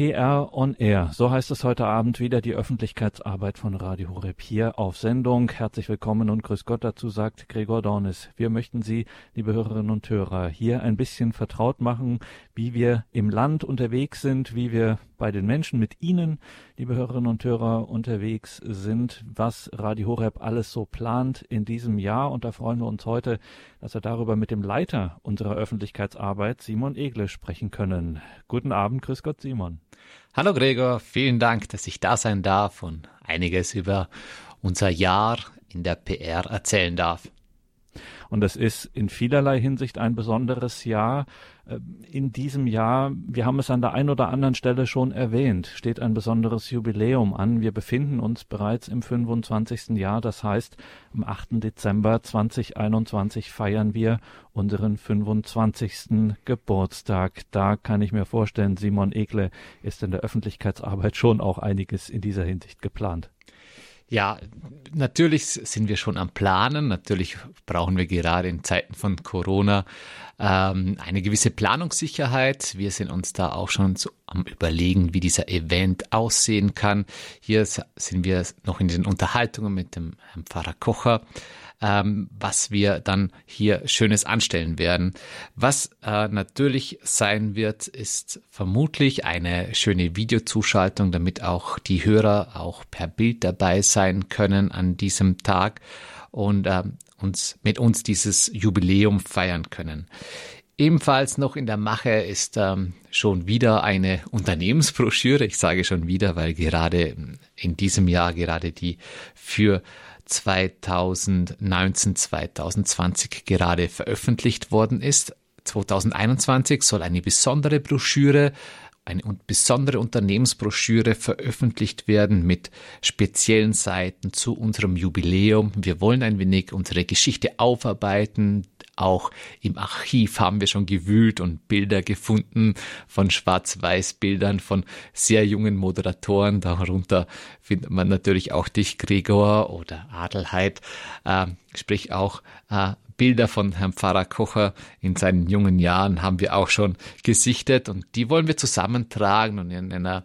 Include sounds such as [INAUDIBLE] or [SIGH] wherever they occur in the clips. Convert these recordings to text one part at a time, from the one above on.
PR on Air. So heißt es heute Abend wieder die Öffentlichkeitsarbeit von Radio Horeb hier auf Sendung. Herzlich willkommen und grüß Gott dazu sagt Gregor Dornis. Wir möchten Sie, liebe Hörerinnen und Hörer, hier ein bisschen vertraut machen, wie wir im Land unterwegs sind, wie wir bei den Menschen mit Ihnen, liebe Hörerinnen und Hörer, unterwegs sind, was Radio Horeb alles so plant in diesem Jahr. Und da freuen wir uns heute, dass wir darüber mit dem Leiter unserer Öffentlichkeitsarbeit, Simon Egle, sprechen können. Guten Abend, grüß Gott, Simon. Hallo Gregor, vielen Dank, dass ich da sein darf und einiges über unser Jahr in der PR erzählen darf. Und es ist in vielerlei Hinsicht ein besonderes Jahr. Äh, in diesem Jahr, wir haben es an der einen oder anderen Stelle schon erwähnt, steht ein besonderes Jubiläum an. Wir befinden uns bereits im 25. Jahr. Das heißt, am 8. Dezember 2021 feiern wir unseren 25. Geburtstag. Da kann ich mir vorstellen, Simon Ekle ist in der Öffentlichkeitsarbeit schon auch einiges in dieser Hinsicht geplant. Ja, natürlich sind wir schon am Planen. Natürlich brauchen wir gerade in Zeiten von Corona ähm, eine gewisse Planungssicherheit. Wir sind uns da auch schon so am Überlegen, wie dieser Event aussehen kann. Hier sind wir noch in den Unterhaltungen mit dem Herrn Pfarrer Kocher ähm, was wir dann hier Schönes anstellen werden. Was äh, natürlich sein wird, ist vermutlich eine schöne Videozuschaltung, damit auch die Hörer auch per Bild dabei sein können an diesem Tag und äh, uns mit uns dieses Jubiläum feiern können. Ebenfalls noch in der Mache ist ähm, schon wieder eine Unternehmensbroschüre. Ich sage schon wieder, weil gerade in diesem Jahr gerade die für 2019, 2020 gerade veröffentlicht worden ist. 2021 soll eine besondere Broschüre, eine besondere Unternehmensbroschüre veröffentlicht werden mit speziellen Seiten zu unserem Jubiläum. Wir wollen ein wenig unsere Geschichte aufarbeiten, auch im Archiv haben wir schon gewühlt und Bilder gefunden von Schwarz-Weiß-Bildern von sehr jungen Moderatoren. Darunter findet man natürlich auch dich, Gregor oder Adelheid, äh, sprich auch äh, Bilder von Herrn Pfarrer Kocher in seinen jungen Jahren haben wir auch schon gesichtet und die wollen wir zusammentragen und in einer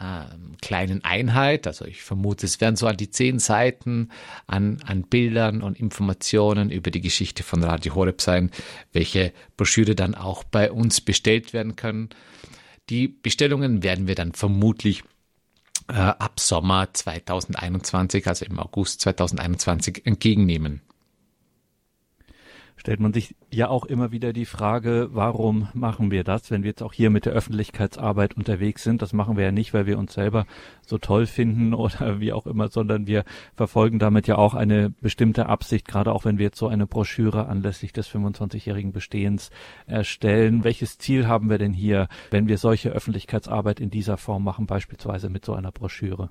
ähm, kleinen Einheit. Also ich vermute, es werden so an die zehn Seiten an, an Bildern und Informationen über die Geschichte von Radio Horeb sein, welche Broschüre dann auch bei uns bestellt werden können. Die Bestellungen werden wir dann vermutlich äh, ab Sommer 2021, also im August 2021, entgegennehmen stellt man sich ja auch immer wieder die Frage, warum machen wir das, wenn wir jetzt auch hier mit der Öffentlichkeitsarbeit unterwegs sind. Das machen wir ja nicht, weil wir uns selber so toll finden [LAUGHS] oder wie auch immer, sondern wir verfolgen damit ja auch eine bestimmte Absicht, gerade auch wenn wir jetzt so eine Broschüre anlässlich des 25-jährigen Bestehens erstellen. Welches Ziel haben wir denn hier, wenn wir solche Öffentlichkeitsarbeit in dieser Form machen, beispielsweise mit so einer Broschüre?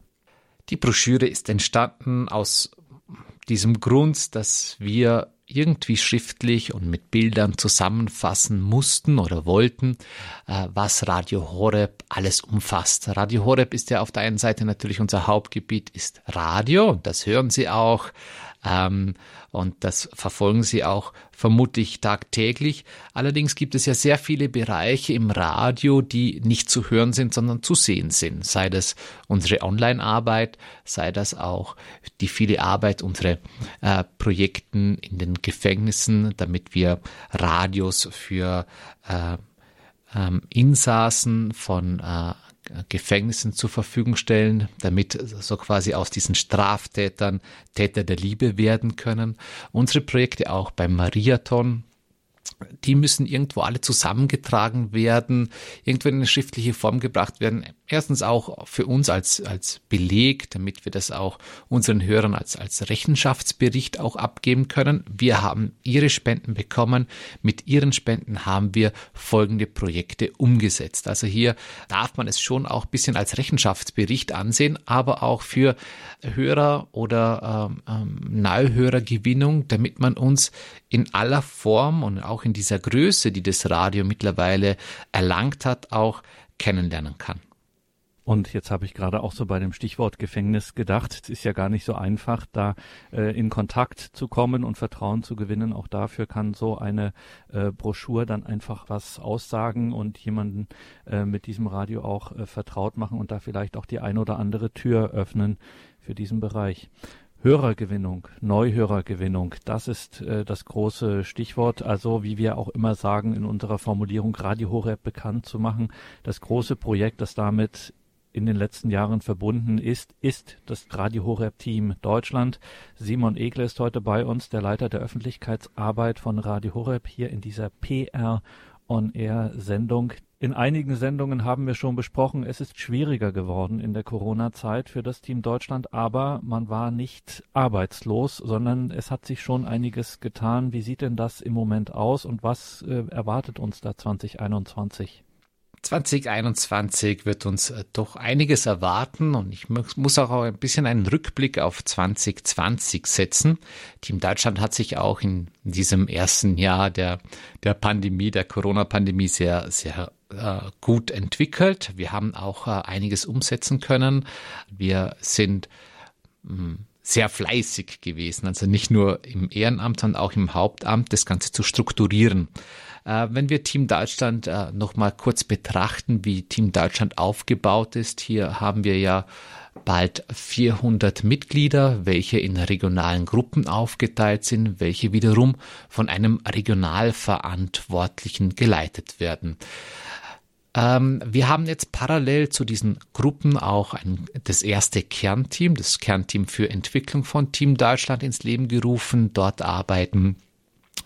Die Broschüre ist entstanden aus diesem Grund, dass wir irgendwie schriftlich und mit Bildern zusammenfassen mussten oder wollten, äh, was Radio Horeb alles umfasst. Radio Horeb ist ja auf der einen Seite natürlich unser Hauptgebiet ist Radio, das hören Sie auch, ähm, und das verfolgen sie auch vermutlich tagtäglich. Allerdings gibt es ja sehr viele Bereiche im Radio, die nicht zu hören sind, sondern zu sehen sind. Sei das unsere Online-Arbeit, sei das auch die viele Arbeit unserer äh, Projekten in den Gefängnissen, damit wir Radios für äh, ähm, Insassen von äh, Gefängnissen zur Verfügung stellen, damit so quasi aus diesen Straftätern Täter der Liebe werden können. Unsere Projekte auch beim Mariathon, die müssen irgendwo alle zusammengetragen werden, irgendwo in eine schriftliche Form gebracht werden. Erstens auch für uns als, als Beleg, damit wir das auch unseren Hörern als, als Rechenschaftsbericht auch abgeben können. Wir haben ihre Spenden bekommen. Mit ihren Spenden haben wir folgende Projekte umgesetzt. Also hier darf man es schon auch ein bisschen als Rechenschaftsbericht ansehen, aber auch für Hörer oder ähm, ähm, Neuhörergewinnung, damit man uns in aller Form und auch in dieser Größe, die das Radio mittlerweile erlangt hat, auch kennenlernen kann. Und jetzt habe ich gerade auch so bei dem Stichwort Gefängnis gedacht. Es ist ja gar nicht so einfach, da äh, in Kontakt zu kommen und Vertrauen zu gewinnen. Auch dafür kann so eine äh, Broschur dann einfach was aussagen und jemanden äh, mit diesem Radio auch äh, vertraut machen und da vielleicht auch die ein oder andere Tür öffnen für diesen Bereich. Hörergewinnung, Neuhörergewinnung, das ist äh, das große Stichwort. Also wie wir auch immer sagen in unserer Formulierung Radio Horeb bekannt zu machen. Das große Projekt, das damit in den letzten Jahren verbunden ist, ist das Radio Horeb Team Deutschland. Simon Egle ist heute bei uns, der Leiter der Öffentlichkeitsarbeit von Radio Horeb hier in dieser PR On Air Sendung. In einigen Sendungen haben wir schon besprochen, es ist schwieriger geworden in der Corona-Zeit für das Team Deutschland, aber man war nicht arbeitslos, sondern es hat sich schon einiges getan. Wie sieht denn das im Moment aus und was äh, erwartet uns da 2021? 2021 wird uns äh, doch einiges erwarten und ich muss auch ein bisschen einen Rückblick auf 2020 setzen. Team Deutschland hat sich auch in diesem ersten Jahr der, der Pandemie, der Corona-Pandemie sehr, sehr äh, gut entwickelt. Wir haben auch äh, einiges umsetzen können. Wir sind hm, sehr fleißig gewesen, also nicht nur im Ehrenamt, sondern auch im Hauptamt, das Ganze zu strukturieren. Äh, wenn wir Team Deutschland äh, noch mal kurz betrachten, wie Team Deutschland aufgebaut ist, hier haben wir ja bald 400 Mitglieder, welche in regionalen Gruppen aufgeteilt sind, welche wiederum von einem Regionalverantwortlichen geleitet werden. Ähm, wir haben jetzt parallel zu diesen Gruppen auch ein, das erste Kernteam, das Kernteam für Entwicklung von Team Deutschland ins Leben gerufen. Dort arbeiten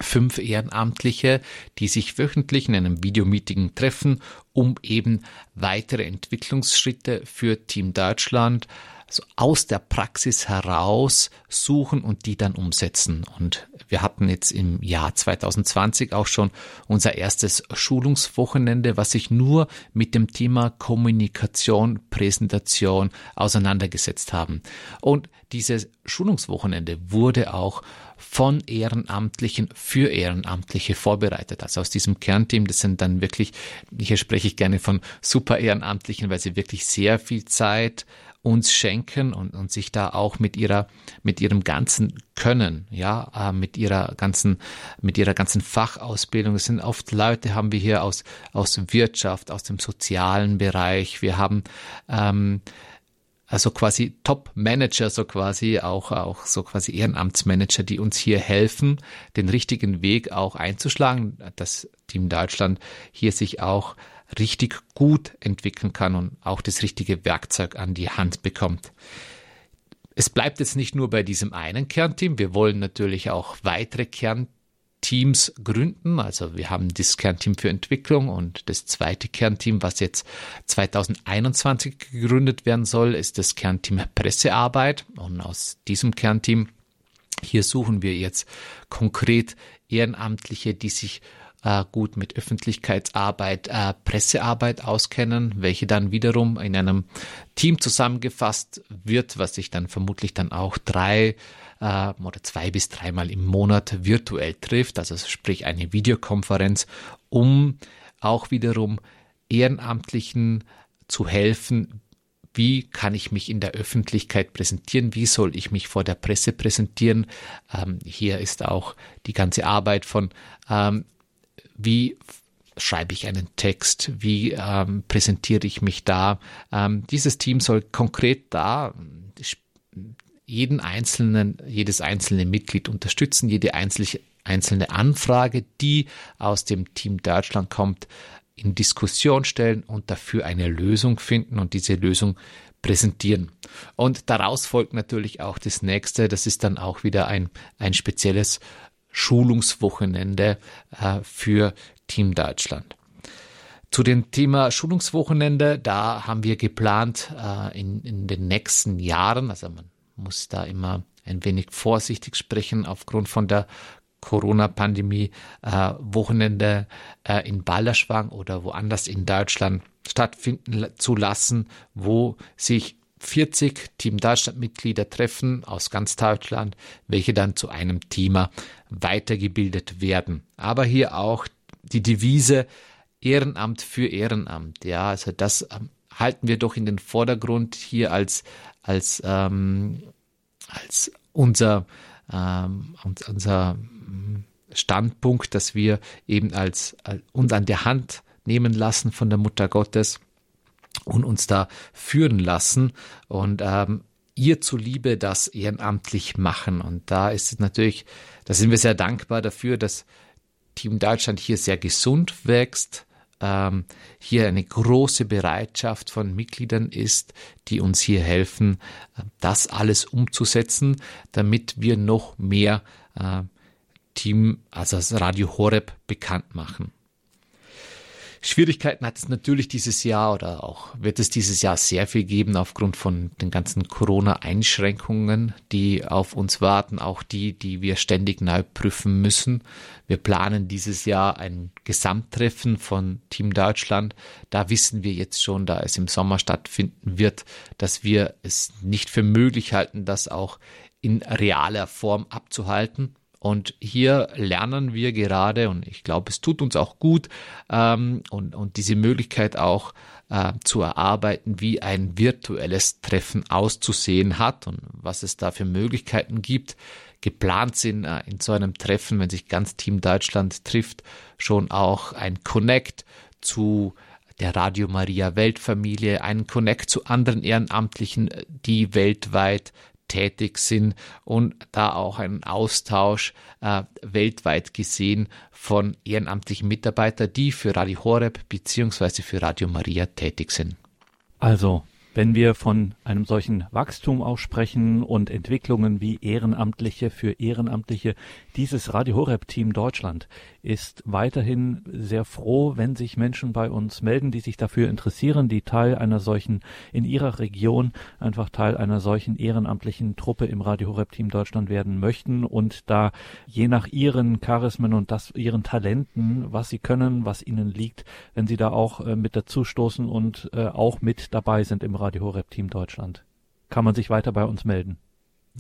fünf Ehrenamtliche, die sich wöchentlich in einem Videomeeting treffen, um eben weitere Entwicklungsschritte für Team Deutschland also aus der Praxis heraus suchen und die dann umsetzen. Und wir hatten jetzt im Jahr 2020 auch schon unser erstes Schulungswochenende, was sich nur mit dem Thema Kommunikation, Präsentation auseinandergesetzt haben. Und dieses Schulungswochenende wurde auch von Ehrenamtlichen für Ehrenamtliche vorbereitet. Also aus diesem Kernteam, das sind dann wirklich, hier spreche ich gerne von super Ehrenamtlichen, weil sie wirklich sehr viel Zeit uns schenken und, und sich da auch mit ihrer, mit ihrem ganzen Können, ja, äh, mit ihrer ganzen, mit ihrer ganzen Fachausbildung. Es sind oft Leute, haben wir hier aus, aus Wirtschaft, aus dem sozialen Bereich. Wir haben, ähm, also quasi Top-Manager, so quasi auch, auch so quasi Ehrenamtsmanager, die uns hier helfen, den richtigen Weg auch einzuschlagen, dass Team Deutschland hier sich auch richtig gut entwickeln kann und auch das richtige Werkzeug an die Hand bekommt. Es bleibt jetzt nicht nur bei diesem einen Kernteam. Wir wollen natürlich auch weitere Kernteams gründen. Also wir haben das Kernteam für Entwicklung und das zweite Kernteam, was jetzt 2021 gegründet werden soll, ist das Kernteam Pressearbeit. Und aus diesem Kernteam hier suchen wir jetzt konkret Ehrenamtliche, die sich äh, gut mit Öffentlichkeitsarbeit, äh, Pressearbeit auskennen, welche dann wiederum in einem Team zusammengefasst wird, was sich dann vermutlich dann auch drei äh, oder zwei bis dreimal im Monat virtuell trifft, also sprich eine Videokonferenz, um auch wiederum Ehrenamtlichen zu helfen, wie kann ich mich in der Öffentlichkeit präsentieren, wie soll ich mich vor der Presse präsentieren. Ähm, hier ist auch die ganze Arbeit von ähm, wie schreibe ich einen Text, wie ähm, präsentiere ich mich da. Ähm, dieses Team soll konkret da jeden einzelnen, jedes einzelne Mitglied unterstützen, jede einzelne, einzelne Anfrage, die aus dem Team Deutschland kommt, in Diskussion stellen und dafür eine Lösung finden und diese Lösung präsentieren. Und daraus folgt natürlich auch das nächste, das ist dann auch wieder ein, ein spezielles Schulungswochenende äh, für Team Deutschland. Zu dem Thema Schulungswochenende, da haben wir geplant äh, in, in den nächsten Jahren, also man muss da immer ein wenig vorsichtig sprechen aufgrund von der Corona-Pandemie, äh, Wochenende äh, in Balderschwang oder woanders in Deutschland stattfinden zu lassen, wo sich 40 Team Deutschland-Mitglieder treffen aus ganz Deutschland, welche dann zu einem Thema weitergebildet werden. Aber hier auch die Devise Ehrenamt für Ehrenamt. Ja, also das ähm, halten wir doch in den Vordergrund hier als, als, ähm, als unser, ähm, unser Standpunkt, dass wir eben als, als uns an der Hand nehmen lassen von der Mutter Gottes und uns da führen lassen und ähm, ihr zuliebe das ehrenamtlich machen. Und da ist es natürlich, da sind wir sehr dankbar dafür, dass Team Deutschland hier sehr gesund wächst, ähm, hier eine große Bereitschaft von Mitgliedern ist, die uns hier helfen, äh, das alles umzusetzen, damit wir noch mehr äh, Team, also das Radio Horeb bekannt machen. Schwierigkeiten hat es natürlich dieses Jahr oder auch wird es dieses Jahr sehr viel geben aufgrund von den ganzen Corona-Einschränkungen, die auf uns warten, auch die, die wir ständig neu prüfen müssen. Wir planen dieses Jahr ein Gesamttreffen von Team Deutschland. Da wissen wir jetzt schon, da es im Sommer stattfinden wird, dass wir es nicht für möglich halten, das auch in realer Form abzuhalten. Und hier lernen wir gerade, und ich glaube, es tut uns auch gut, ähm, und, und diese Möglichkeit auch äh, zu erarbeiten, wie ein virtuelles Treffen auszusehen hat und was es da für Möglichkeiten gibt. Geplant sind äh, in so einem Treffen, wenn sich ganz Team Deutschland trifft, schon auch ein Connect zu der Radio Maria Weltfamilie, ein Connect zu anderen Ehrenamtlichen, die weltweit tätig sind und da auch ein Austausch äh, weltweit gesehen von ehrenamtlichen Mitarbeitern, die für Radio Horeb bzw. für Radio Maria tätig sind. Also wenn wir von einem solchen Wachstum aussprechen und Entwicklungen wie Ehrenamtliche für Ehrenamtliche, dieses Radio Horeb Team Deutschland ist weiterhin sehr froh, wenn sich Menschen bei uns melden, die sich dafür interessieren, die Teil einer solchen in ihrer Region einfach Teil einer solchen ehrenamtlichen Truppe im Radio Horeb Team Deutschland werden möchten und da je nach ihren Charismen und das ihren Talenten, was sie können, was ihnen liegt, wenn sie da auch äh, mit dazustoßen und äh, auch mit dabei sind im Radio Horeb Team Deutschland. Kann man sich weiter bei uns melden?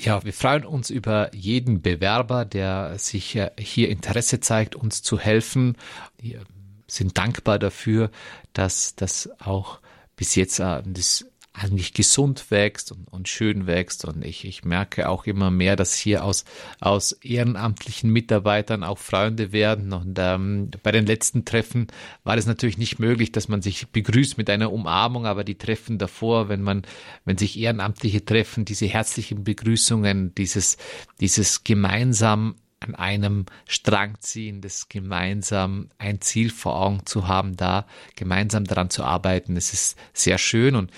Ja, wir freuen uns über jeden Bewerber, der sich hier Interesse zeigt, uns zu helfen. Wir sind dankbar dafür, dass das auch bis jetzt äh, das eigentlich gesund wächst und, und schön wächst. Und ich, ich merke auch immer mehr, dass hier aus, aus ehrenamtlichen Mitarbeitern auch Freunde werden. Und ähm, bei den letzten Treffen war es natürlich nicht möglich, dass man sich begrüßt mit einer Umarmung, aber die Treffen davor, wenn man, wenn sich Ehrenamtliche treffen, diese herzlichen Begrüßungen, dieses, dieses gemeinsam an einem Strang ziehen, das gemeinsam ein Ziel vor Augen zu haben, da gemeinsam daran zu arbeiten. Es ist sehr schön und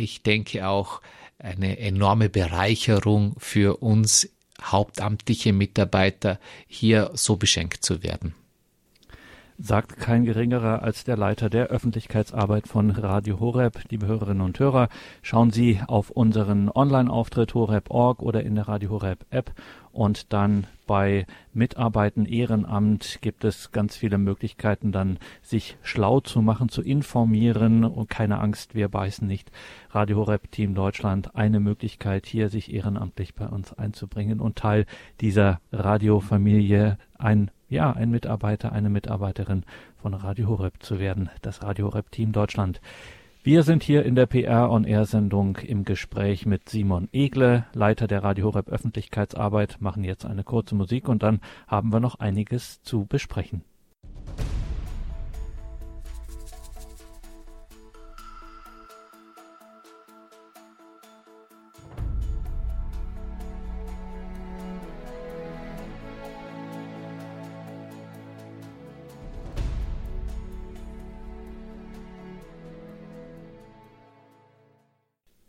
ich denke auch eine enorme Bereicherung für uns hauptamtliche Mitarbeiter, hier so beschenkt zu werden. Sagt kein geringerer als der Leiter der Öffentlichkeitsarbeit von Radio Horeb. Liebe Hörerinnen und Hörer, schauen Sie auf unseren Online-Auftritt horeb.org oder in der Radio Horeb App und dann bei Mitarbeiten Ehrenamt gibt es ganz viele Möglichkeiten, dann sich schlau zu machen, zu informieren und keine Angst, wir beißen nicht. Radio Horeb Team Deutschland eine Möglichkeit, hier sich ehrenamtlich bei uns einzubringen und Teil dieser Radiofamilie ein ja, ein Mitarbeiter, eine Mitarbeiterin von Radio Horeb zu werden, das Radio Horeb Team Deutschland. Wir sind hier in der PR On Air Sendung im Gespräch mit Simon Egle, Leiter der Radio Horeb Öffentlichkeitsarbeit, machen jetzt eine kurze Musik und dann haben wir noch einiges zu besprechen.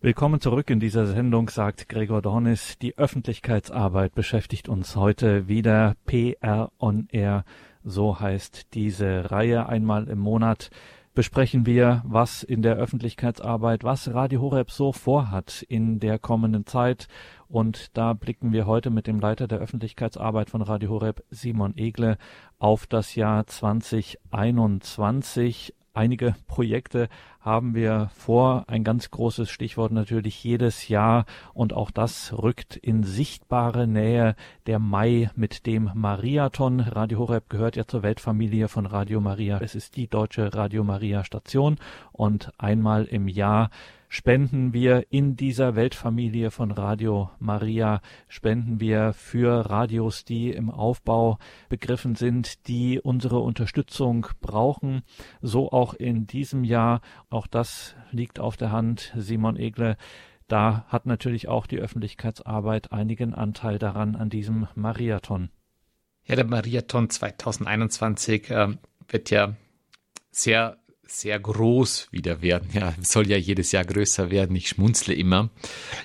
Willkommen zurück in dieser Sendung, sagt Gregor Dornis. Die Öffentlichkeitsarbeit beschäftigt uns heute wieder. PR on Air, so heißt diese Reihe. Einmal im Monat besprechen wir, was in der Öffentlichkeitsarbeit, was Radio Horeb so vorhat in der kommenden Zeit. Und da blicken wir heute mit dem Leiter der Öffentlichkeitsarbeit von Radio Horeb, Simon Egle, auf das Jahr 2021. Einige Projekte haben wir vor. Ein ganz großes Stichwort natürlich jedes Jahr und auch das rückt in sichtbare Nähe der Mai mit dem Mariathon. Radio Horeb gehört ja zur Weltfamilie von Radio Maria. Es ist die deutsche Radio Maria Station und einmal im Jahr spenden wir in dieser Weltfamilie von Radio Maria, spenden wir für Radios, die im Aufbau begriffen sind, die unsere Unterstützung brauchen. So auch in diesem Jahr. Auch das liegt auf der Hand. Simon Egle, da hat natürlich auch die Öffentlichkeitsarbeit einigen Anteil daran an diesem Mariathon. Ja, der Mariathon 2021 äh, wird ja sehr sehr groß wieder werden. Ja, soll ja jedes Jahr größer werden. Ich schmunzle immer.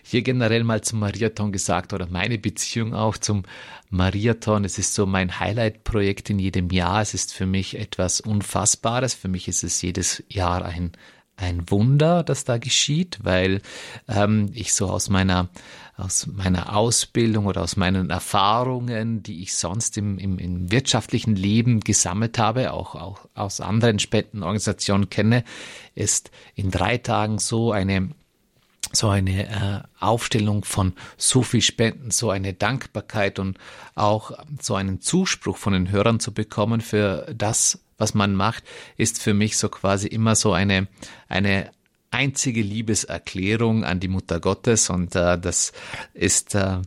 Hier generell mal zum Mariathon gesagt oder meine Beziehung auch zum Mariathon. Es ist so mein Highlight-Projekt in jedem Jahr. Es ist für mich etwas Unfassbares. Für mich ist es jedes Jahr ein ein Wunder, das da geschieht, weil ähm, ich so aus meiner aus meiner Ausbildung oder aus meinen Erfahrungen, die ich sonst im, im, im wirtschaftlichen Leben gesammelt habe, auch, auch aus anderen Spendenorganisationen kenne, ist in drei Tagen so eine so eine äh, Aufstellung von so viel Spenden, so eine Dankbarkeit und auch so einen Zuspruch von den Hörern zu bekommen für das, was man macht, ist für mich so quasi immer so eine, eine einzige Liebeserklärung an die Mutter Gottes und äh, das ist äh,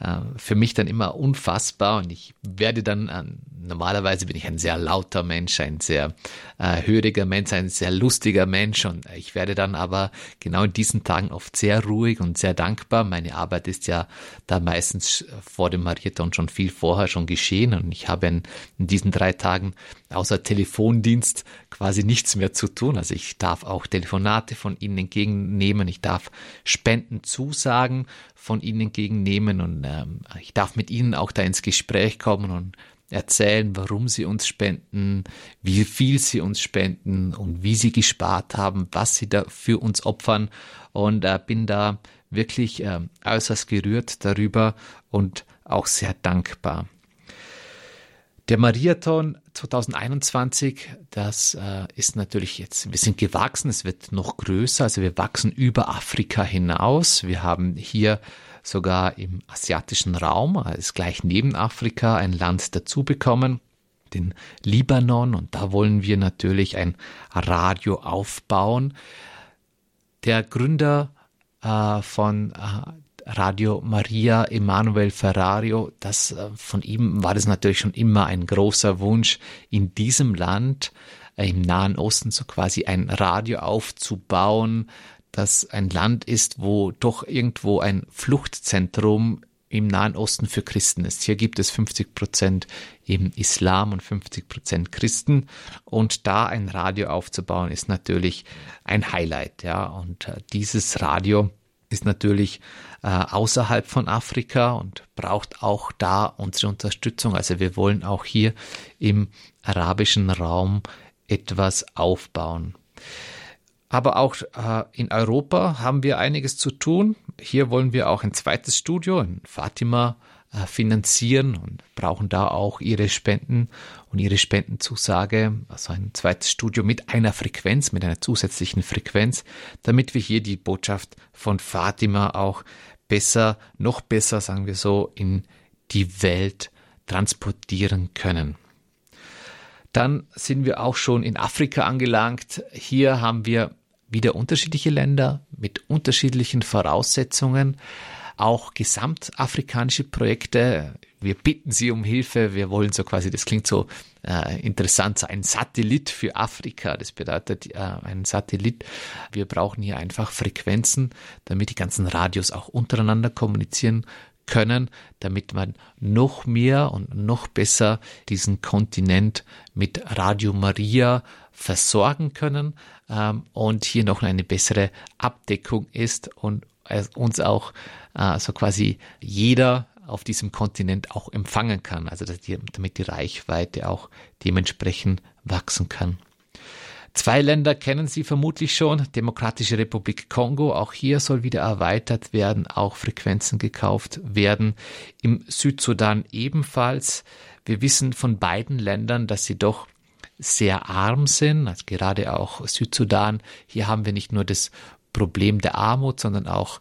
äh, für mich dann immer unfassbar und ich werde dann, äh, normalerweise bin ich ein sehr lauter Mensch, ein sehr äh, höriger Mensch, ein sehr lustiger Mensch und ich werde dann aber genau in diesen Tagen oft sehr ruhig und sehr dankbar. Meine Arbeit ist ja da meistens vor dem Mariathon schon viel vorher schon geschehen und ich habe in, in diesen drei Tagen außer Telefondienst quasi nichts mehr zu tun. Also ich darf auch Telefonate von Ihnen entgegennehmen, ich darf Spenden zusagen von Ihnen entgegennehmen und ähm, ich darf mit Ihnen auch da ins Gespräch kommen und erzählen, warum Sie uns spenden, wie viel Sie uns spenden und wie Sie gespart haben, was Sie da für uns opfern und äh, bin da wirklich äh, äußerst gerührt darüber und auch sehr dankbar. Der Mariathon 2021, das äh, ist natürlich jetzt, wir sind gewachsen, es wird noch größer, also wir wachsen über Afrika hinaus. Wir haben hier sogar im asiatischen Raum, also gleich neben Afrika, ein Land dazu bekommen, den Libanon, und da wollen wir natürlich ein Radio aufbauen. Der Gründer äh, von äh, Radio Maria Emanuel Ferrario, das äh, von ihm war das natürlich schon immer ein großer Wunsch, in diesem Land, äh, im Nahen Osten, so quasi ein Radio aufzubauen, das ein Land ist, wo doch irgendwo ein Fluchtzentrum im Nahen Osten für Christen ist. Hier gibt es 50 Prozent im Islam und 50 Prozent Christen. Und da ein Radio aufzubauen, ist natürlich ein Highlight, ja. Und äh, dieses Radio ist natürlich äh, außerhalb von Afrika und braucht auch da unsere Unterstützung. Also wir wollen auch hier im arabischen Raum etwas aufbauen. Aber auch äh, in Europa haben wir einiges zu tun. Hier wollen wir auch ein zweites Studio in Fatima finanzieren und brauchen da auch ihre Spenden und ihre Spendenzusage, also ein zweites Studio mit einer Frequenz, mit einer zusätzlichen Frequenz, damit wir hier die Botschaft von Fatima auch besser, noch besser, sagen wir so, in die Welt transportieren können. Dann sind wir auch schon in Afrika angelangt. Hier haben wir wieder unterschiedliche Länder mit unterschiedlichen Voraussetzungen auch gesamtafrikanische Projekte. Wir bitten Sie um Hilfe. Wir wollen so quasi, das klingt so äh, interessant, ein Satellit für Afrika. Das bedeutet äh, ein Satellit. Wir brauchen hier einfach Frequenzen, damit die ganzen Radios auch untereinander kommunizieren können, damit man noch mehr und noch besser diesen Kontinent mit Radio Maria versorgen können ähm, und hier noch eine bessere Abdeckung ist und uns auch äh, so quasi jeder auf diesem Kontinent auch empfangen kann, also die, damit die Reichweite auch dementsprechend wachsen kann. Zwei Länder kennen Sie vermutlich schon, Demokratische Republik Kongo, auch hier soll wieder erweitert werden, auch Frequenzen gekauft werden. Im Südsudan ebenfalls. Wir wissen von beiden Ländern, dass sie doch sehr arm sind, also gerade auch Südsudan. Hier haben wir nicht nur das Problem der Armut, sondern auch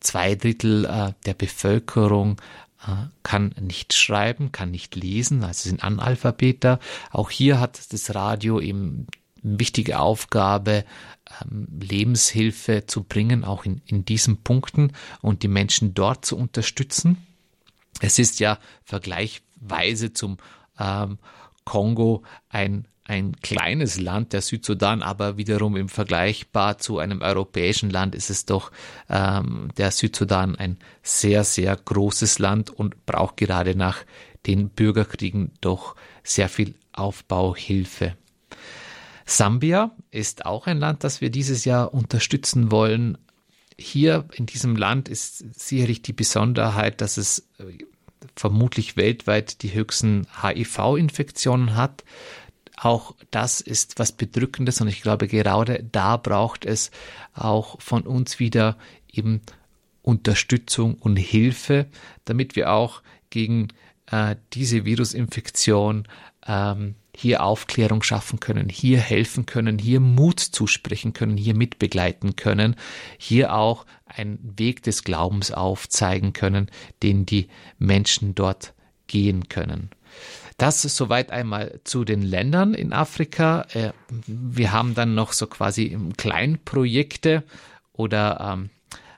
zwei Drittel äh, der Bevölkerung äh, kann nicht schreiben, kann nicht lesen, also sind Analphabeter. Auch hier hat das Radio eben wichtige Aufgabe, ähm, Lebenshilfe zu bringen, auch in, in diesen Punkten und die Menschen dort zu unterstützen. Es ist ja vergleichweise zum ähm, Kongo ein ein kleines Land, der Südsudan, aber wiederum im Vergleichbar zu einem europäischen Land ist es doch ähm, der Südsudan ein sehr, sehr großes Land und braucht gerade nach den Bürgerkriegen doch sehr viel Aufbauhilfe. Sambia ist auch ein Land, das wir dieses Jahr unterstützen wollen. Hier in diesem Land ist sicherlich die Besonderheit, dass es äh, vermutlich weltweit die höchsten HIV-Infektionen hat. Auch das ist was Bedrückendes und ich glaube, gerade da braucht es auch von uns wieder eben Unterstützung und Hilfe, damit wir auch gegen äh, diese Virusinfektion ähm, hier Aufklärung schaffen können, hier helfen können, hier Mut zusprechen können, hier mitbegleiten können, hier auch einen Weg des Glaubens aufzeigen können, den die Menschen dort gehen können. Das ist soweit einmal zu den Ländern in Afrika. Äh, wir haben dann noch so quasi Kleinprojekte oder ähm,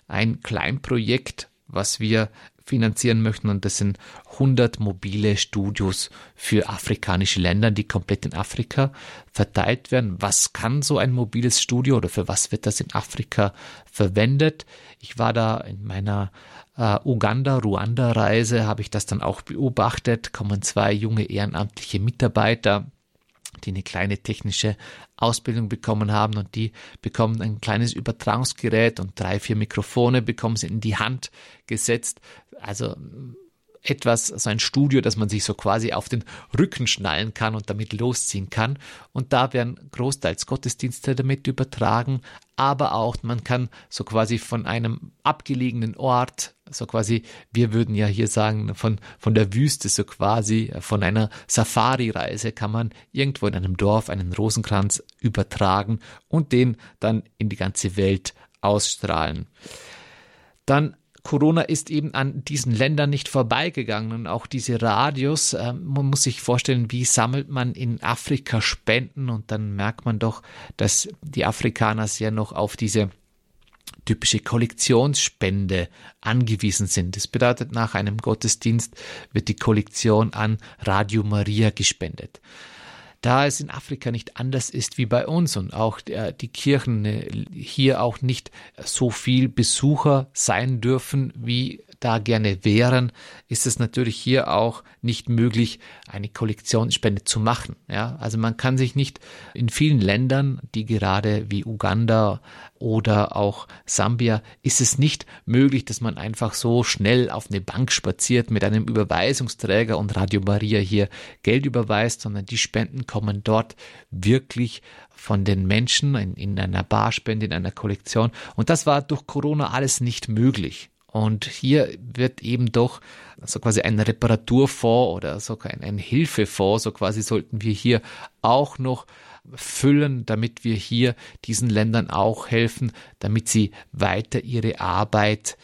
ein Kleinprojekt, was wir finanzieren möchten. Und das sind 100 mobile Studios für afrikanische Länder, die komplett in Afrika verteilt werden. Was kann so ein mobiles Studio oder für was wird das in Afrika verwendet? Ich war da in meiner äh, Uganda-Ruanda-Reise, habe ich das dann auch beobachtet, kommen zwei junge ehrenamtliche Mitarbeiter die eine kleine technische Ausbildung bekommen haben und die bekommen ein kleines Übertragungsgerät und drei, vier Mikrofone bekommen sie in die Hand gesetzt. Also etwas, so ein Studio, das man sich so quasi auf den Rücken schnallen kann und damit losziehen kann. Und da werden großteils Gottesdienste damit übertragen, aber auch man kann so quasi von einem abgelegenen Ort, so quasi, wir würden ja hier sagen, von, von der Wüste, so quasi, von einer Safari-Reise kann man irgendwo in einem Dorf einen Rosenkranz übertragen und den dann in die ganze Welt ausstrahlen. Dann Corona ist eben an diesen Ländern nicht vorbeigegangen und auch diese Radios, äh, man muss sich vorstellen, wie sammelt man in Afrika Spenden und dann merkt man doch, dass die Afrikaner sehr noch auf diese typische Kollektionsspende angewiesen sind. Das bedeutet, nach einem Gottesdienst wird die Kollektion an Radio Maria gespendet da es in Afrika nicht anders ist wie bei uns und auch die Kirchen äh, hier auch nicht so viel Besucher sein dürfen, wie da gerne wären, ist es natürlich hier auch nicht möglich, eine Kollektionsspende zu machen. Ja, also man kann sich nicht in vielen Ländern, die gerade wie Uganda oder auch Sambia, ist es nicht möglich, dass man einfach so schnell auf eine Bank spaziert mit einem Überweisungsträger und Radio Maria hier Geld überweist, sondern die Spenden kommen dort wirklich von den Menschen in, in einer Barspende, in einer Kollektion. Und das war durch Corona alles nicht möglich. Und hier wird eben doch so quasi ein Reparaturfonds oder sogar ein, ein Hilfefonds, so quasi sollten wir hier auch noch füllen, damit wir hier diesen Ländern auch helfen, damit sie weiter ihre Arbeit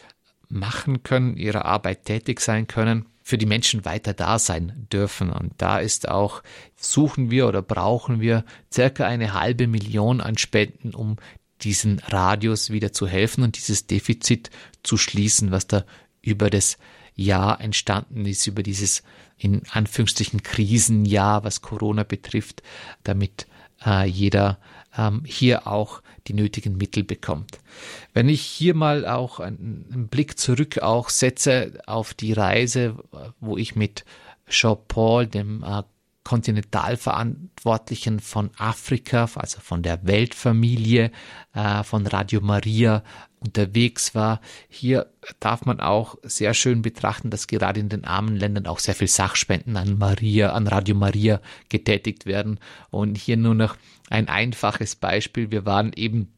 machen können, ihre Arbeit tätig sein können, für die Menschen weiter da sein dürfen. Und da ist auch, suchen wir oder brauchen wir circa eine halbe Million an Spenden, um diesen Radius wieder zu helfen und dieses Defizit zu schließen, was da über das Jahr entstanden ist, über dieses in Anführungsstrichen Krisenjahr, was Corona betrifft, damit äh, jeder ähm, hier auch die nötigen Mittel bekommt. Wenn ich hier mal auch einen, einen Blick zurück auch setze auf die Reise, wo ich mit Jean-Paul, dem äh, Kontinentalverantwortlichen von Afrika, also von der Weltfamilie, äh, von Radio Maria unterwegs war. Hier darf man auch sehr schön betrachten, dass gerade in den armen Ländern auch sehr viel Sachspenden an Maria, an Radio Maria getätigt werden. Und hier nur noch ein einfaches Beispiel. Wir waren eben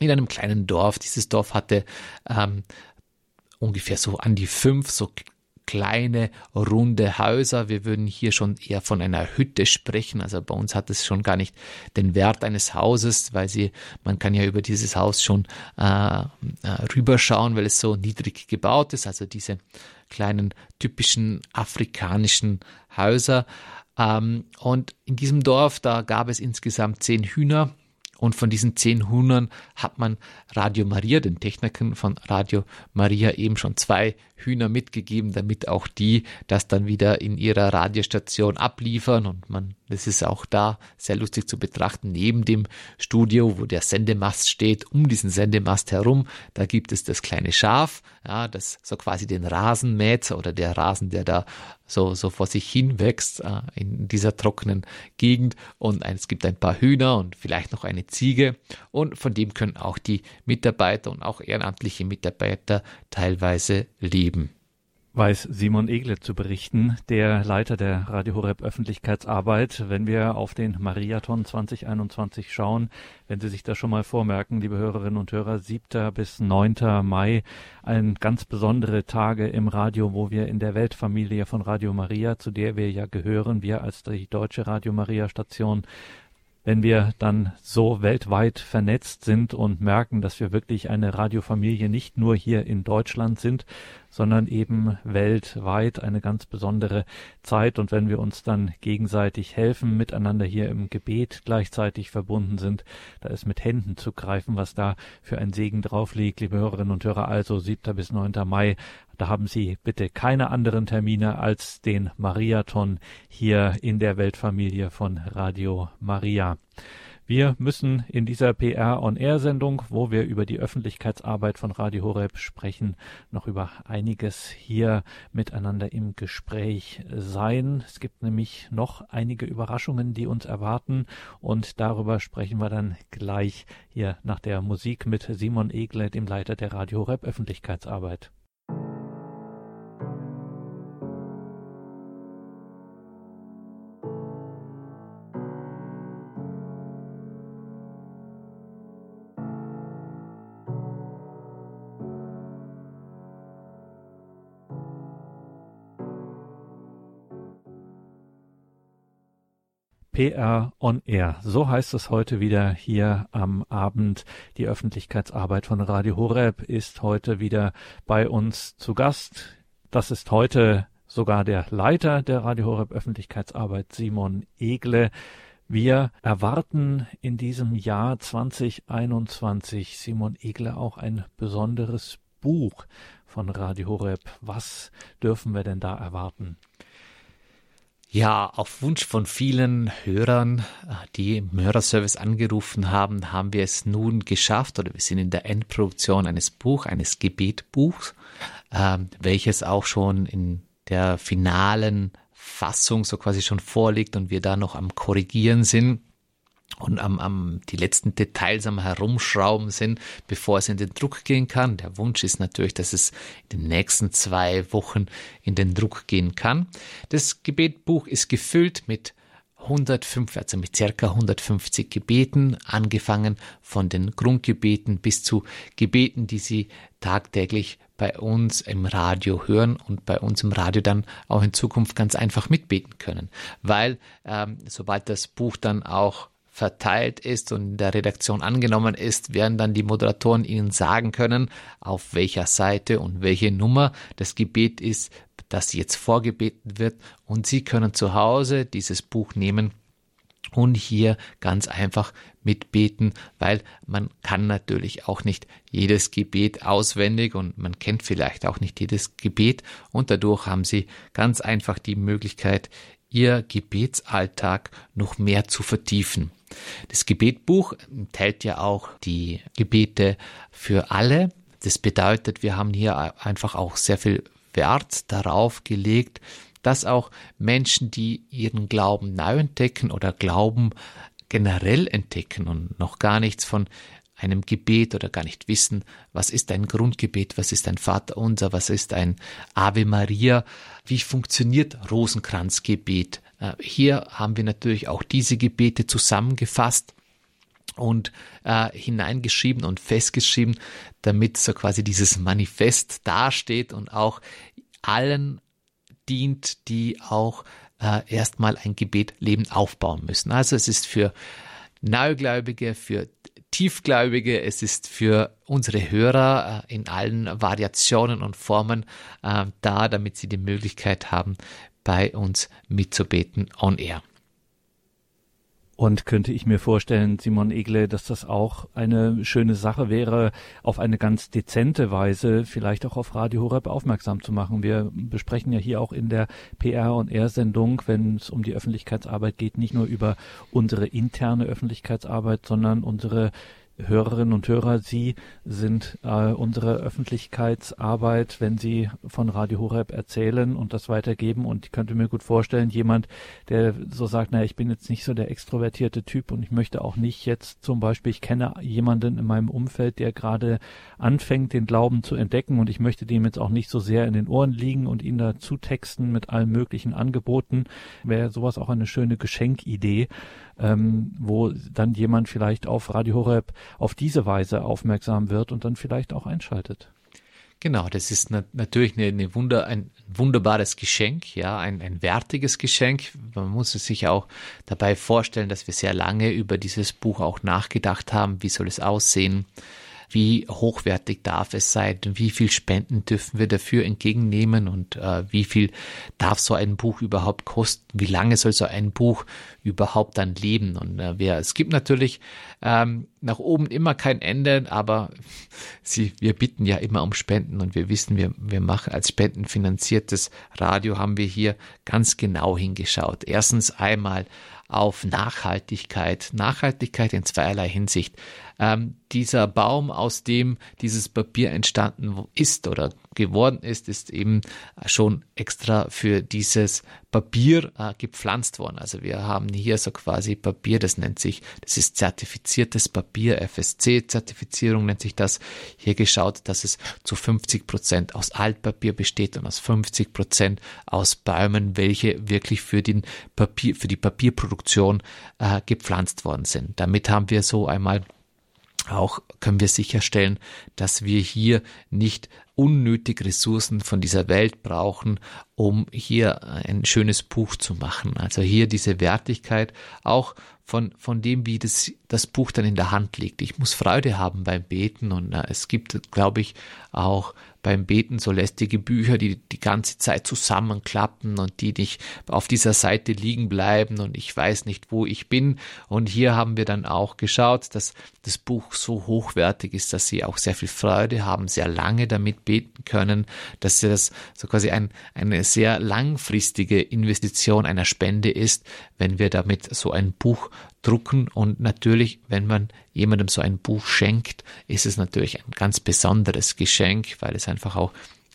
in einem kleinen Dorf. Dieses Dorf hatte ähm, ungefähr so an die fünf so kleine, runde Häuser. Wir würden hier schon eher von einer Hütte sprechen. Also bei uns hat es schon gar nicht den Wert eines Hauses, weil sie, man kann ja über dieses Haus schon äh, äh, rüberschauen, weil es so niedrig gebaut ist. Also diese kleinen typischen afrikanischen Häuser. Ähm, und in diesem Dorf, da gab es insgesamt zehn Hühner und von diesen zehn Hühnern hat man Radio Maria, den Technikern von Radio Maria, eben schon zwei Hühner mitgegeben, damit auch die das dann wieder in ihrer Radiostation abliefern. Und man, das ist auch da sehr lustig zu betrachten. Neben dem Studio, wo der Sendemast steht, um diesen Sendemast herum, da gibt es das kleine Schaf, ja, das so quasi den Rasen oder der Rasen, der da so, so vor sich hin wächst äh, in dieser trockenen Gegend. Und es gibt ein paar Hühner und vielleicht noch eine Ziege. Und von dem können auch die Mitarbeiter und auch ehrenamtliche Mitarbeiter teilweise leben weiß Simon Egle zu berichten, der Leiter der Radio Horeb Öffentlichkeitsarbeit. Wenn wir auf den Mariathon 2021 schauen, wenn Sie sich das schon mal vormerken, liebe Hörerinnen und Hörer, 7. bis 9. Mai, ein ganz besondere Tage im Radio, wo wir in der Weltfamilie von Radio Maria, zu der wir ja gehören, wir als die deutsche Radio Maria Station, wenn wir dann so weltweit vernetzt sind und merken, dass wir wirklich eine Radiofamilie nicht nur hier in Deutschland sind, sondern eben weltweit eine ganz besondere Zeit. Und wenn wir uns dann gegenseitig helfen, miteinander hier im Gebet gleichzeitig verbunden sind, da ist mit Händen zu greifen, was da für ein Segen drauf liegt. Liebe Hörerinnen und Hörer, also 7. bis 9. Mai da haben Sie bitte keine anderen Termine als den Mariathon hier in der Weltfamilie von Radio Maria. Wir müssen in dieser PR-on-Air-Sendung, wo wir über die Öffentlichkeitsarbeit von Radio Horeb sprechen, noch über einiges hier miteinander im Gespräch sein. Es gibt nämlich noch einige Überraschungen, die uns erwarten und darüber sprechen wir dann gleich hier nach der Musik mit Simon Egle, dem Leiter der Radio Horeb Öffentlichkeitsarbeit. PR on Air. So heißt es heute wieder hier am Abend. Die Öffentlichkeitsarbeit von Radio Horeb ist heute wieder bei uns zu Gast. Das ist heute sogar der Leiter der Radio Horeb Öffentlichkeitsarbeit, Simon Egle. Wir erwarten in diesem Jahr 2021, Simon Egle, auch ein besonderes Buch von Radio Horeb. Was dürfen wir denn da erwarten? Ja, auf Wunsch von vielen Hörern, die im Hörerservice angerufen haben, haben wir es nun geschafft oder wir sind in der Endproduktion eines Buchs, eines Gebetbuchs, äh, welches auch schon in der finalen Fassung so quasi schon vorliegt und wir da noch am Korrigieren sind und am, am die letzten Details am Herumschrauben sind, bevor es in den Druck gehen kann. Der Wunsch ist natürlich, dass es in den nächsten zwei Wochen in den Druck gehen kann. Das Gebetbuch ist gefüllt mit 105, also mit circa 150 Gebeten, angefangen von den Grundgebeten bis zu Gebeten, die Sie tagtäglich bei uns im Radio hören und bei uns im Radio dann auch in Zukunft ganz einfach mitbeten können. Weil ähm, sobald das Buch dann auch verteilt ist und in der Redaktion angenommen ist, werden dann die Moderatoren Ihnen sagen können, auf welcher Seite und welche Nummer das Gebet ist, das jetzt vorgebeten wird. Und Sie können zu Hause dieses Buch nehmen und hier ganz einfach mitbeten, weil man kann natürlich auch nicht jedes Gebet auswendig und man kennt vielleicht auch nicht jedes Gebet und dadurch haben Sie ganz einfach die Möglichkeit, Ihr Gebetsalltag noch mehr zu vertiefen. Das Gebetbuch enthält ja auch die Gebete für alle. Das bedeutet, wir haben hier einfach auch sehr viel Wert darauf gelegt, dass auch Menschen, die ihren Glauben neu entdecken oder Glauben generell entdecken und noch gar nichts von einem Gebet oder gar nicht wissen, was ist ein Grundgebet, was ist ein Vaterunser, was ist ein Ave Maria, wie funktioniert Rosenkranzgebet, äh, hier haben wir natürlich auch diese Gebete zusammengefasst und äh, hineingeschrieben und festgeschrieben, damit so quasi dieses Manifest dasteht und auch allen dient, die auch äh, erstmal ein Gebetleben aufbauen müssen. Also es ist für Neugläubige, für Tiefgläubige, es ist für unsere Hörer äh, in allen Variationen und Formen äh, da, damit sie die Möglichkeit haben, bei uns mitzubeten on air. Und könnte ich mir vorstellen, Simon Egle, dass das auch eine schöne Sache wäre, auf eine ganz dezente Weise vielleicht auch auf Radio Horeb aufmerksam zu machen. Wir besprechen ja hier auch in der PR- und R-Sendung, wenn es um die Öffentlichkeitsarbeit geht, nicht nur über unsere interne Öffentlichkeitsarbeit, sondern unsere Hörerinnen und Hörer, Sie sind äh, unsere Öffentlichkeitsarbeit, wenn Sie von Radio Horeb erzählen und das weitergeben. Und ich könnte mir gut vorstellen, jemand, der so sagt, naja, ich bin jetzt nicht so der extrovertierte Typ und ich möchte auch nicht jetzt zum Beispiel, ich kenne jemanden in meinem Umfeld, der gerade anfängt, den Glauben zu entdecken und ich möchte dem jetzt auch nicht so sehr in den Ohren liegen und ihn da zutexten mit allen möglichen Angeboten, wäre sowas auch eine schöne Geschenkidee ähm, wo dann jemand vielleicht auf Radio Horeb auf diese Weise aufmerksam wird und dann vielleicht auch einschaltet. Genau, das ist na natürlich eine, eine Wunder, ein wunderbares Geschenk, ja, ein, ein wertiges Geschenk. Man muss es sich auch dabei vorstellen, dass wir sehr lange über dieses Buch auch nachgedacht haben. Wie soll es aussehen? Wie hochwertig darf es sein, wie viel Spenden dürfen wir dafür entgegennehmen und äh, wie viel darf so ein Buch überhaupt kosten, wie lange soll so ein Buch überhaupt dann leben. Und äh, wir, es gibt natürlich ähm, nach oben immer kein Ende, aber [LAUGHS] sie, wir bitten ja immer um Spenden und wir wissen, wir, wir machen als spendenfinanziertes Radio haben wir hier ganz genau hingeschaut. Erstens einmal auf Nachhaltigkeit. Nachhaltigkeit in zweierlei Hinsicht. Ähm, dieser Baum, aus dem dieses Papier entstanden ist oder geworden ist, ist eben schon extra für dieses Papier äh, gepflanzt worden. Also wir haben hier so quasi Papier, das nennt sich, das ist zertifiziertes Papier, FSC-Zertifizierung nennt sich das. Hier geschaut, dass es zu 50 Prozent aus Altpapier besteht und aus 50 Prozent aus Bäumen, welche wirklich für den Papier, für die Papierproduktion äh, gepflanzt worden sind. Damit haben wir so einmal auch können wir sicherstellen, dass wir hier nicht unnötig Ressourcen von dieser Welt brauchen, um hier ein schönes Buch zu machen. Also hier diese Wertigkeit auch von, von dem, wie das, das Buch dann in der Hand liegt. Ich muss Freude haben beim Beten und äh, es gibt, glaube ich, auch beim Beten so lästige Bücher, die die ganze Zeit zusammenklappen und die nicht auf dieser Seite liegen bleiben und ich weiß nicht, wo ich bin. Und hier haben wir dann auch geschaut, dass das Buch so hochwertig ist, dass sie auch sehr viel Freude haben, sehr lange damit beten können, dass das so quasi ein, eine sehr langfristige Investition einer Spende ist, wenn wir damit so ein Buch drucken. Und natürlich, wenn man jemandem so ein Buch schenkt, ist es natürlich ein ganz besonderes Geschenk, weil es einfach auch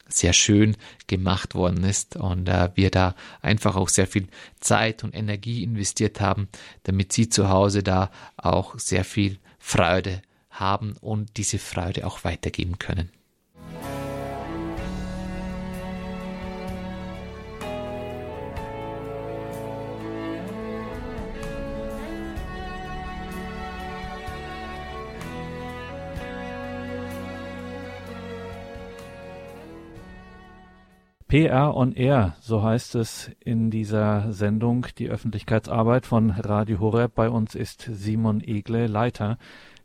sehr schön gemacht worden ist und äh, wir da einfach auch sehr viel Zeit und Energie investiert haben, damit Sie zu Hause da auch sehr viel Freude haben und diese Freude auch weitergeben können. PR on Air, so heißt es in dieser Sendung, die Öffentlichkeitsarbeit von Radio Horeb. Bei uns ist Simon Egle, Leiter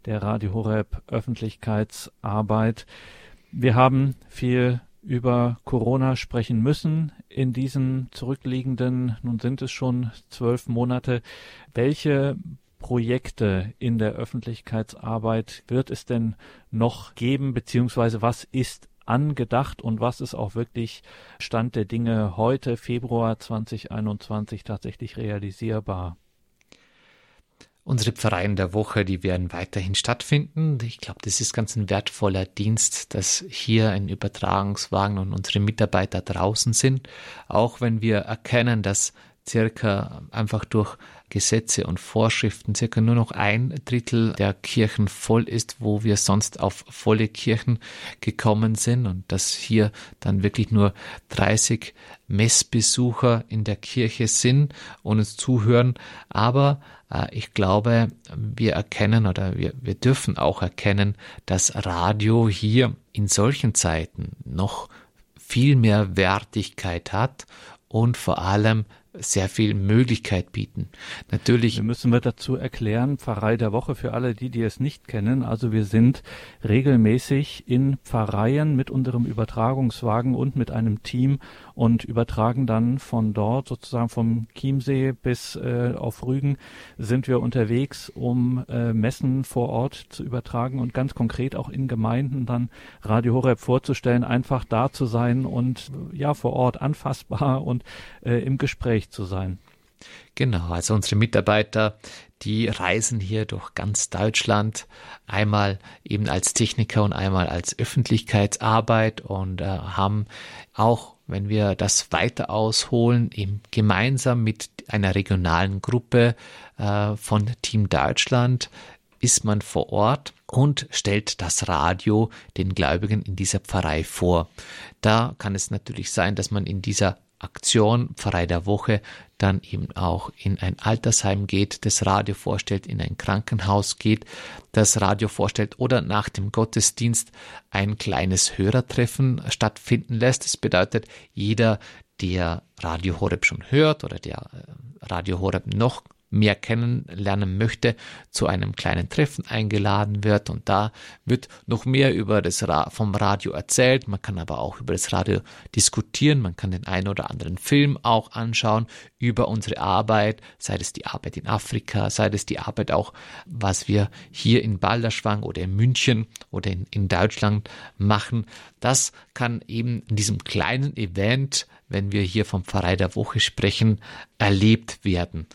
der Radio Horeb Öffentlichkeitsarbeit. Wir haben viel über Corona sprechen müssen in diesen zurückliegenden, nun sind es schon zwölf Monate. Welche Projekte in der Öffentlichkeitsarbeit wird es denn noch geben, beziehungsweise was ist angedacht und was ist auch wirklich Stand der Dinge heute, Februar 2021, tatsächlich realisierbar? Unsere Pfarreien der Woche, die werden weiterhin stattfinden. Ich glaube, das ist ganz ein wertvoller Dienst, dass hier ein Übertragungswagen und unsere Mitarbeiter draußen sind. Auch wenn wir erkennen, dass circa einfach durch Gesetze und Vorschriften circa nur noch ein Drittel der Kirchen voll ist, wo wir sonst auf volle Kirchen gekommen sind und dass hier dann wirklich nur 30 Messbesucher in der Kirche sind und uns zuhören. Aber äh, ich glaube, wir erkennen oder wir, wir dürfen auch erkennen, dass Radio hier in solchen Zeiten noch viel mehr Wertigkeit hat und vor allem sehr viel Möglichkeit bieten. Natürlich. Wir müssen wir dazu erklären, Pfarrei der Woche für alle die, die es nicht kennen. Also wir sind regelmäßig in Pfarreien mit unserem Übertragungswagen und mit einem Team und übertragen dann von dort sozusagen vom Chiemsee bis äh, auf Rügen sind wir unterwegs, um äh, Messen vor Ort zu übertragen und ganz konkret auch in Gemeinden dann Radio Horeb vorzustellen, einfach da zu sein und ja vor Ort anfassbar und äh, im Gespräch zu sein. Genau, also unsere Mitarbeiter, die reisen hier durch ganz Deutschland, einmal eben als Techniker und einmal als Öffentlichkeitsarbeit und äh, haben auch, wenn wir das weiter ausholen, eben gemeinsam mit einer regionalen Gruppe äh, von Team Deutschland ist man vor Ort und stellt das Radio den Gläubigen in dieser Pfarrei vor. Da kann es natürlich sein, dass man in dieser Aktion Pfarrei der Woche dann eben auch in ein Altersheim geht, das Radio vorstellt, in ein Krankenhaus geht, das Radio vorstellt oder nach dem Gottesdienst ein kleines Hörertreffen stattfinden lässt. Das bedeutet, jeder, der Radio Horeb schon hört oder der äh, Radio Horeb noch mehr kennenlernen möchte, zu einem kleinen Treffen eingeladen wird und da wird noch mehr über das Ra vom Radio erzählt. Man kann aber auch über das Radio diskutieren. Man kann den einen oder anderen Film auch anschauen über unsere Arbeit, sei es die Arbeit in Afrika, sei es die Arbeit auch, was wir hier in Balderschwang oder in München oder in, in Deutschland machen. Das kann eben in diesem kleinen Event, wenn wir hier vom Pfarrei der Woche sprechen, erlebt werden.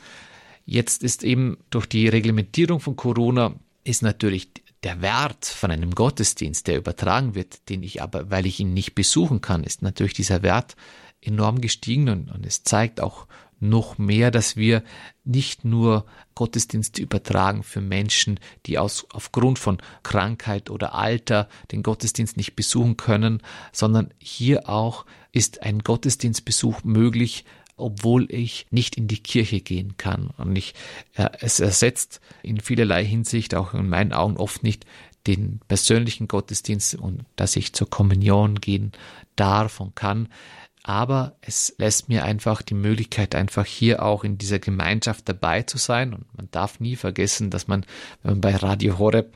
Jetzt ist eben durch die Reglementierung von Corona ist natürlich der Wert von einem Gottesdienst, der übertragen wird, den ich aber, weil ich ihn nicht besuchen kann, ist natürlich dieser Wert enorm gestiegen und, und es zeigt auch noch mehr, dass wir nicht nur Gottesdienste übertragen für Menschen, die aus, aufgrund von Krankheit oder Alter den Gottesdienst nicht besuchen können, sondern hier auch ist ein Gottesdienstbesuch möglich, obwohl ich nicht in die Kirche gehen kann. Und ich, äh, es ersetzt in vielerlei Hinsicht, auch in meinen Augen oft nicht, den persönlichen Gottesdienst und dass ich zur Kommunion gehen darf und kann. Aber es lässt mir einfach die Möglichkeit, einfach hier auch in dieser Gemeinschaft dabei zu sein. Und man darf nie vergessen, dass man, wenn man bei Radio Horeb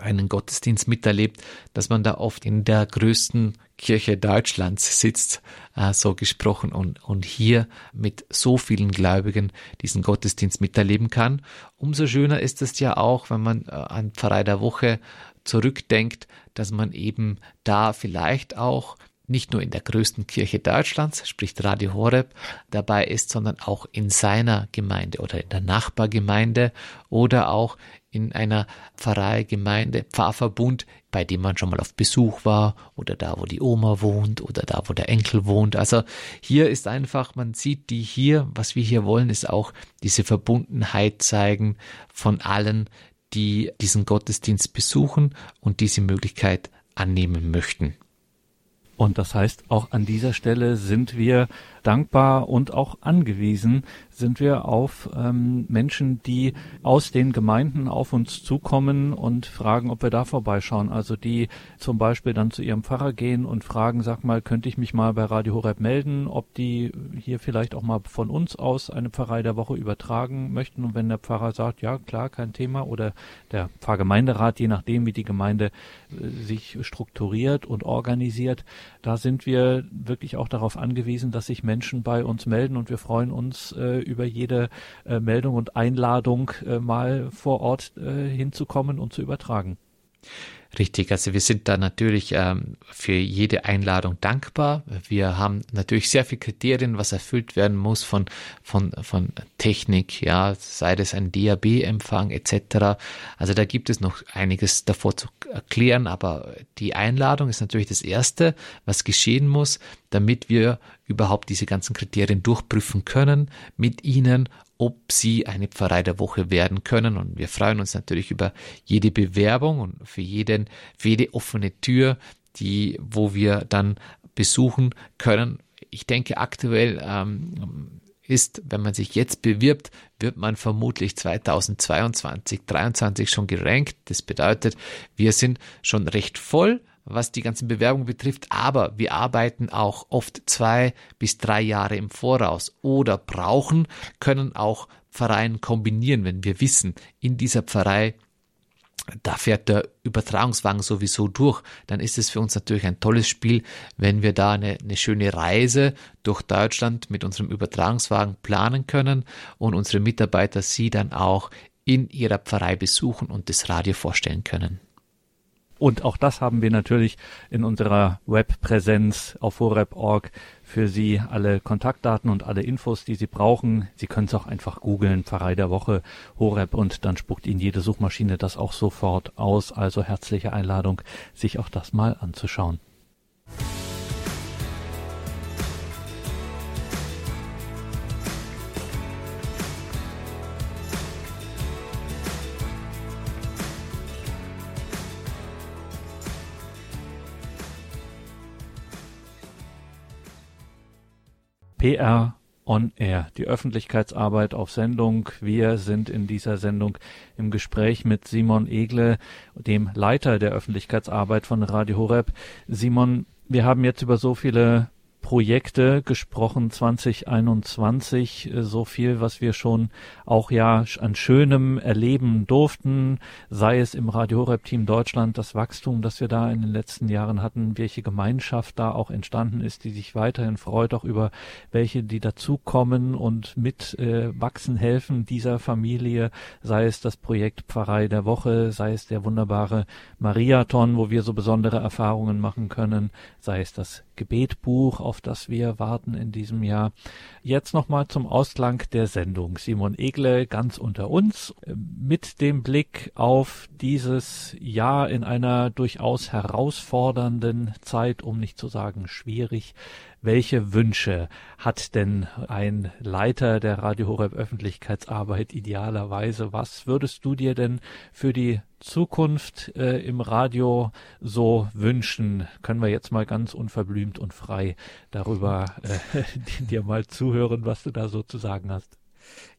einen Gottesdienst miterlebt, dass man da oft in der größten Kirche Deutschlands sitzt, äh, so gesprochen, und, und hier mit so vielen Gläubigen diesen Gottesdienst miterleben kann. Umso schöner ist es ja auch, wenn man äh, an Pfarrei der Woche zurückdenkt, dass man eben da vielleicht auch nicht nur in der größten Kirche Deutschlands, sprich Radio Horeb, dabei ist, sondern auch in seiner Gemeinde oder in der Nachbargemeinde oder auch in einer Pfarrei, Gemeinde, Pfarrverbund, bei dem man schon mal auf Besuch war oder da, wo die Oma wohnt oder da, wo der Enkel wohnt. Also hier ist einfach, man sieht die hier, was wir hier wollen, ist auch diese Verbundenheit zeigen von allen, die diesen Gottesdienst besuchen und diese Möglichkeit annehmen möchten. Und das heißt, auch an dieser Stelle sind wir dankbar und auch angewiesen, sind wir auf ähm, Menschen, die aus den Gemeinden auf uns zukommen und fragen, ob wir da vorbeischauen. Also die zum Beispiel dann zu ihrem Pfarrer gehen und fragen, sag mal, könnte ich mich mal bei Radio Horeb melden, ob die hier vielleicht auch mal von uns aus eine Pfarrei der Woche übertragen möchten. Und wenn der Pfarrer sagt, ja klar, kein Thema, oder der Pfarrgemeinderat, je nachdem, wie die Gemeinde äh, sich strukturiert und organisiert, da sind wir wirklich auch darauf angewiesen, dass sich Menschen bei uns melden und wir freuen uns äh, über jede äh, Meldung und Einladung, äh, mal vor Ort äh, hinzukommen und zu übertragen. Richtig, also wir sind da natürlich ähm, für jede Einladung dankbar. Wir haben natürlich sehr viele Kriterien, was erfüllt werden muss von, von, von Technik, ja, sei das ein DAB-Empfang etc. Also da gibt es noch einiges davor zu erklären, aber die Einladung ist natürlich das Erste, was geschehen muss, damit wir überhaupt diese ganzen Kriterien durchprüfen können mit Ihnen ob sie eine Pfarrei der Woche werden können. Und wir freuen uns natürlich über jede Bewerbung und für jeden, für jede offene Tür, die, wo wir dann besuchen können. Ich denke, aktuell ähm, ist, wenn man sich jetzt bewirbt, wird man vermutlich 2022, 2023 schon gerankt. Das bedeutet, wir sind schon recht voll was die ganzen Bewerbungen betrifft, aber wir arbeiten auch oft zwei bis drei Jahre im Voraus oder brauchen, können auch Pfarreien kombinieren, wenn wir wissen, in dieser Pfarrei da fährt der Übertragungswagen sowieso durch, dann ist es für uns natürlich ein tolles Spiel, wenn wir da eine, eine schöne Reise durch Deutschland mit unserem Übertragungswagen planen können und unsere Mitarbeiter sie dann auch in ihrer Pfarrei besuchen und das Radio vorstellen können. Und auch das haben wir natürlich in unserer Webpräsenz auf horeb.org für Sie alle Kontaktdaten und alle Infos, die Sie brauchen. Sie können es auch einfach googeln, Pfarrei der Woche, Horeb und dann spuckt Ihnen jede Suchmaschine das auch sofort aus. Also herzliche Einladung, sich auch das mal anzuschauen. PR on Air, die Öffentlichkeitsarbeit auf Sendung. Wir sind in dieser Sendung im Gespräch mit Simon Egle, dem Leiter der Öffentlichkeitsarbeit von Radio Horeb. Simon, wir haben jetzt über so viele Projekte gesprochen 2021, äh, so viel, was wir schon auch ja an Schönem erleben durften, sei es im Radio Horeb Team Deutschland, das Wachstum, das wir da in den letzten Jahren hatten, welche Gemeinschaft da auch entstanden ist, die sich weiterhin freut, auch über welche, die dazukommen und mit äh, wachsen helfen dieser Familie, sei es das Projekt Pfarrei der Woche, sei es der wunderbare Mariathon, wo wir so besondere Erfahrungen machen können, sei es das Gebetbuch, auf das wir warten in diesem Jahr. Jetzt nochmal zum Ausklang der Sendung. Simon Egle ganz unter uns mit dem Blick auf dieses Jahr in einer durchaus herausfordernden Zeit, um nicht zu sagen schwierig. Welche Wünsche hat denn ein Leiter der Radio Horeb Öffentlichkeitsarbeit idealerweise? Was würdest du dir denn für die Zukunft äh, im Radio so wünschen? Können wir jetzt mal ganz unverblümt und frei darüber äh, [LAUGHS] dir mal zuhören, was du da so zu sagen hast?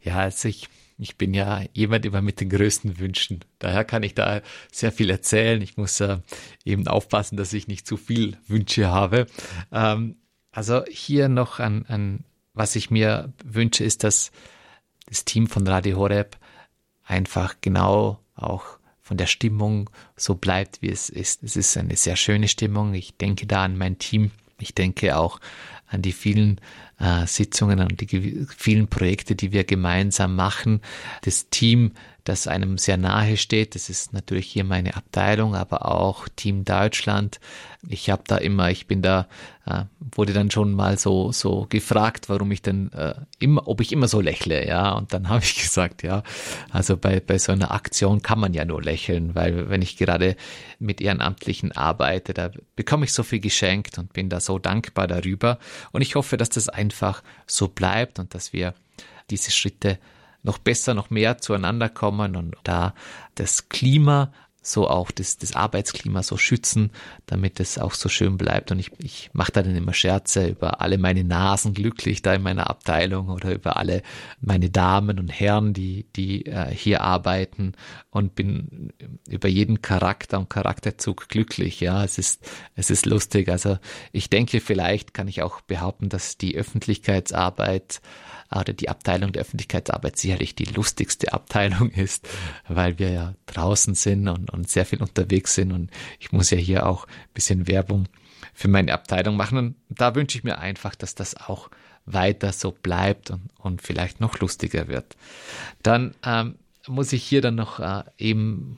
Ja, also ich, ich bin ja jemand immer mit den größten Wünschen. Daher kann ich da sehr viel erzählen. Ich muss äh, eben aufpassen, dass ich nicht zu viel Wünsche habe. Ähm, also hier noch an, an, was ich mir wünsche, ist, dass das Team von Radio Horeb einfach genau auch von der Stimmung so bleibt, wie es ist. Es ist eine sehr schöne Stimmung. Ich denke da an mein Team. Ich denke auch an die vielen äh, Sitzungen und die vielen Projekte, die wir gemeinsam machen. Das Team das einem sehr nahe steht. Das ist natürlich hier meine Abteilung, aber auch Team Deutschland. Ich habe da immer, ich bin da, äh, wurde dann schon mal so so gefragt, warum ich denn äh, immer, ob ich immer so lächle, ja. Und dann [LAUGHS] habe ich gesagt, ja, also bei bei so einer Aktion kann man ja nur lächeln, weil wenn ich gerade mit Ehrenamtlichen arbeite, da bekomme ich so viel geschenkt und bin da so dankbar darüber. Und ich hoffe, dass das einfach so bleibt und dass wir diese Schritte noch besser, noch mehr zueinander kommen und da das Klima so auch das, das Arbeitsklima so schützen, damit es auch so schön bleibt. Und ich, ich mache da dann immer Scherze über alle meine Nasen glücklich da in meiner Abteilung oder über alle meine Damen und Herren, die, die äh, hier arbeiten und bin über jeden Charakter und Charakterzug glücklich. Ja, es ist, es ist lustig. Also ich denke, vielleicht kann ich auch behaupten, dass die Öffentlichkeitsarbeit oder die Abteilung der Öffentlichkeitsarbeit sicherlich die lustigste Abteilung [LAUGHS] ist, weil wir ja draußen sind und, und sehr viel unterwegs sind und ich muss ja hier auch ein bisschen Werbung für meine Abteilung machen und da wünsche ich mir einfach, dass das auch weiter so bleibt und, und vielleicht noch lustiger wird. Dann ähm, muss ich hier dann noch äh, eben,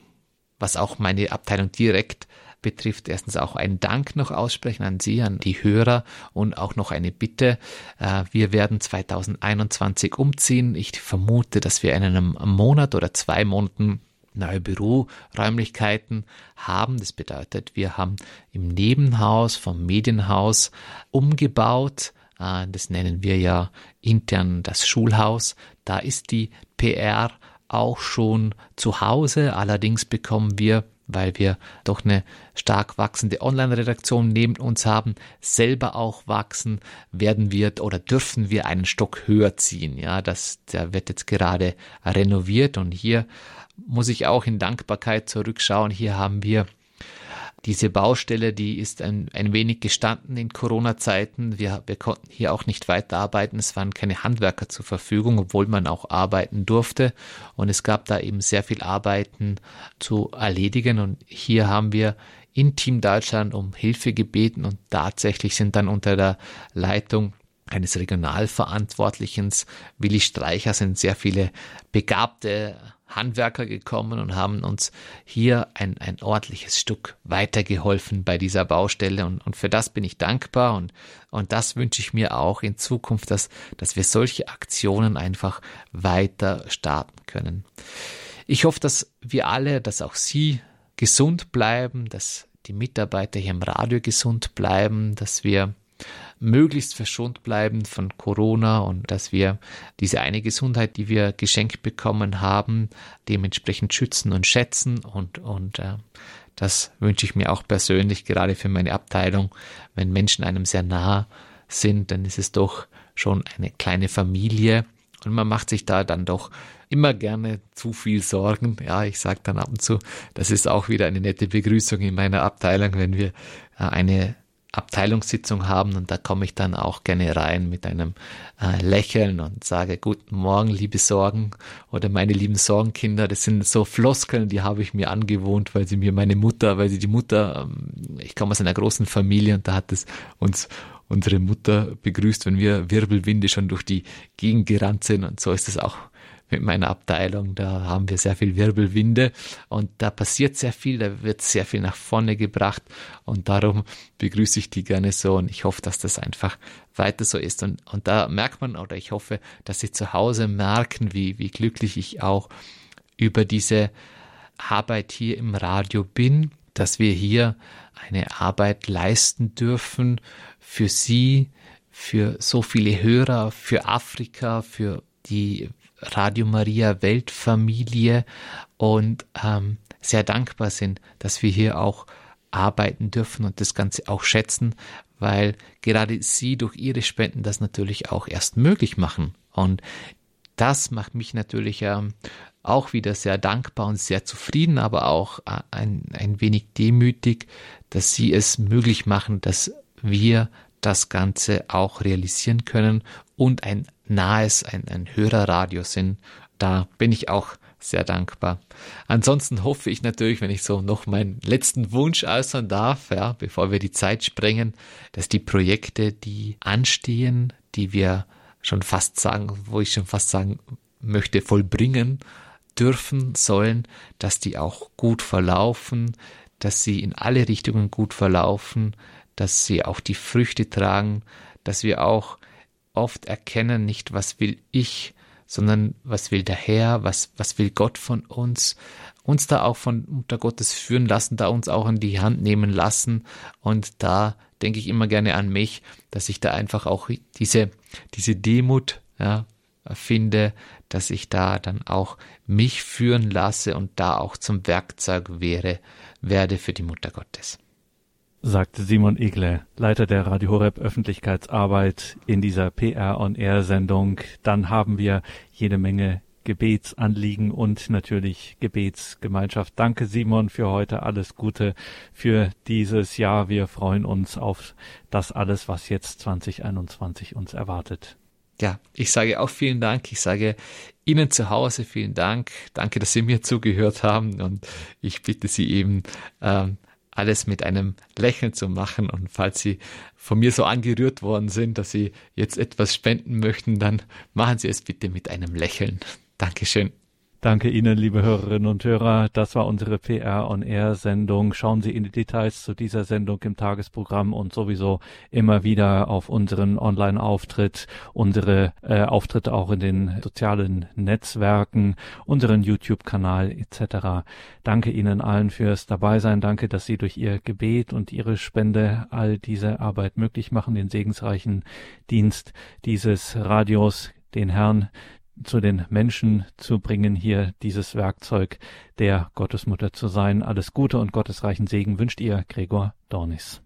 was auch meine Abteilung direkt betrifft, erstens auch einen Dank noch aussprechen an Sie, an die Hörer und auch noch eine Bitte. Äh, wir werden 2021 umziehen. Ich vermute, dass wir in einem Monat oder zwei Monaten neue Büroräumlichkeiten haben. Das bedeutet, wir haben im Nebenhaus vom Medienhaus umgebaut. Äh, das nennen wir ja intern das Schulhaus. Da ist die PR auch schon zu Hause. Allerdings bekommen wir weil wir doch eine stark wachsende Online-Redaktion neben uns haben, selber auch wachsen, werden wir oder dürfen wir einen Stock höher ziehen. Ja, das, der wird jetzt gerade renoviert und hier muss ich auch in Dankbarkeit zurückschauen. Hier haben wir diese Baustelle, die ist ein, ein wenig gestanden in Corona-Zeiten. Wir, wir konnten hier auch nicht weiterarbeiten. Es waren keine Handwerker zur Verfügung, obwohl man auch arbeiten durfte. Und es gab da eben sehr viel Arbeiten zu erledigen. Und hier haben wir in Team Deutschland um Hilfe gebeten und tatsächlich sind dann unter der Leitung eines Regionalverantwortlichen, Willi Streicher, sind sehr viele begabte Handwerker gekommen und haben uns hier ein, ein ordentliches Stück weitergeholfen bei dieser Baustelle und, und für das bin ich dankbar und, und das wünsche ich mir auch in Zukunft, dass, dass wir solche Aktionen einfach weiter starten können. Ich hoffe, dass wir alle, dass auch Sie gesund bleiben, dass die Mitarbeiter hier im Radio gesund bleiben, dass wir möglichst verschont bleiben von Corona und dass wir diese eine Gesundheit, die wir geschenkt bekommen haben, dementsprechend schützen und schätzen und, und äh, das wünsche ich mir auch persönlich, gerade für meine Abteilung. Wenn Menschen einem sehr nah sind, dann ist es doch schon eine kleine Familie und man macht sich da dann doch immer gerne zu viel Sorgen. Ja, ich sage dann ab und zu, das ist auch wieder eine nette Begrüßung in meiner Abteilung, wenn wir äh, eine Abteilungssitzung haben und da komme ich dann auch gerne rein mit einem äh, Lächeln und sage Guten Morgen, liebe Sorgen oder meine lieben Sorgenkinder. Das sind so Floskeln, die habe ich mir angewohnt, weil sie mir meine Mutter, weil sie die Mutter, ähm, ich komme aus einer großen Familie und da hat es uns unsere Mutter begrüßt, wenn wir Wirbelwinde schon durch die Gegend gerannt sind und so ist es auch mit meiner Abteilung. Da haben wir sehr viel Wirbelwinde und da passiert sehr viel, da wird sehr viel nach vorne gebracht und darum begrüße ich die gerne so und ich hoffe, dass das einfach weiter so ist. Und, und da merkt man oder ich hoffe, dass Sie zu Hause merken, wie, wie glücklich ich auch über diese Arbeit hier im Radio bin, dass wir hier eine Arbeit leisten dürfen für Sie, für so viele Hörer, für Afrika, für die Radio Maria Weltfamilie und ähm, sehr dankbar sind, dass wir hier auch arbeiten dürfen und das Ganze auch schätzen, weil gerade Sie durch Ihre Spenden das natürlich auch erst möglich machen. Und das macht mich natürlich ähm, auch wieder sehr dankbar und sehr zufrieden, aber auch äh, ein, ein wenig demütig, dass Sie es möglich machen, dass wir das Ganze auch realisieren können und ein nahes, ein, ein Hörerradius sind. Da bin ich auch sehr dankbar. Ansonsten hoffe ich natürlich, wenn ich so noch meinen letzten Wunsch äußern darf, ja, bevor wir die Zeit sprengen, dass die Projekte, die anstehen, die wir schon fast sagen, wo ich schon fast sagen möchte, vollbringen dürfen, sollen, dass die auch gut verlaufen, dass sie in alle Richtungen gut verlaufen, dass sie auch die Früchte tragen, dass wir auch oft erkennen nicht, was will ich, sondern was will der Herr, was, was will Gott von uns, uns da auch von Mutter Gottes führen lassen, da uns auch in die Hand nehmen lassen. Und da denke ich immer gerne an mich, dass ich da einfach auch diese, diese Demut, ja, finde, dass ich da dann auch mich führen lasse und da auch zum Werkzeug wäre, werde für die Mutter Gottes sagte Simon Egle, Leiter der Radio Horeb Öffentlichkeitsarbeit in dieser PR on Air Sendung. Dann haben wir jede Menge Gebetsanliegen und natürlich Gebetsgemeinschaft. Danke Simon für heute. Alles Gute für dieses Jahr. Wir freuen uns auf das alles, was jetzt 2021 uns erwartet. Ja, ich sage auch vielen Dank. Ich sage Ihnen zu Hause vielen Dank. Danke, dass Sie mir zugehört haben und ich bitte Sie eben, ähm, alles mit einem Lächeln zu machen. Und falls Sie von mir so angerührt worden sind, dass Sie jetzt etwas spenden möchten, dann machen Sie es bitte mit einem Lächeln. Dankeschön. Danke Ihnen, liebe Hörerinnen und Hörer. Das war unsere PR on Air Sendung. Schauen Sie in die Details zu dieser Sendung im Tagesprogramm und sowieso immer wieder auf unseren Online-Auftritt, unsere äh, Auftritte auch in den sozialen Netzwerken, unseren YouTube-Kanal etc. Danke Ihnen allen fürs Dabeisein. Danke, dass Sie durch Ihr Gebet und Ihre Spende all diese Arbeit möglich machen, den segensreichen Dienst dieses Radios den Herrn zu den Menschen zu bringen, hier dieses Werkzeug der Gottesmutter zu sein. Alles Gute und gottesreichen Segen wünscht ihr Gregor Dornis.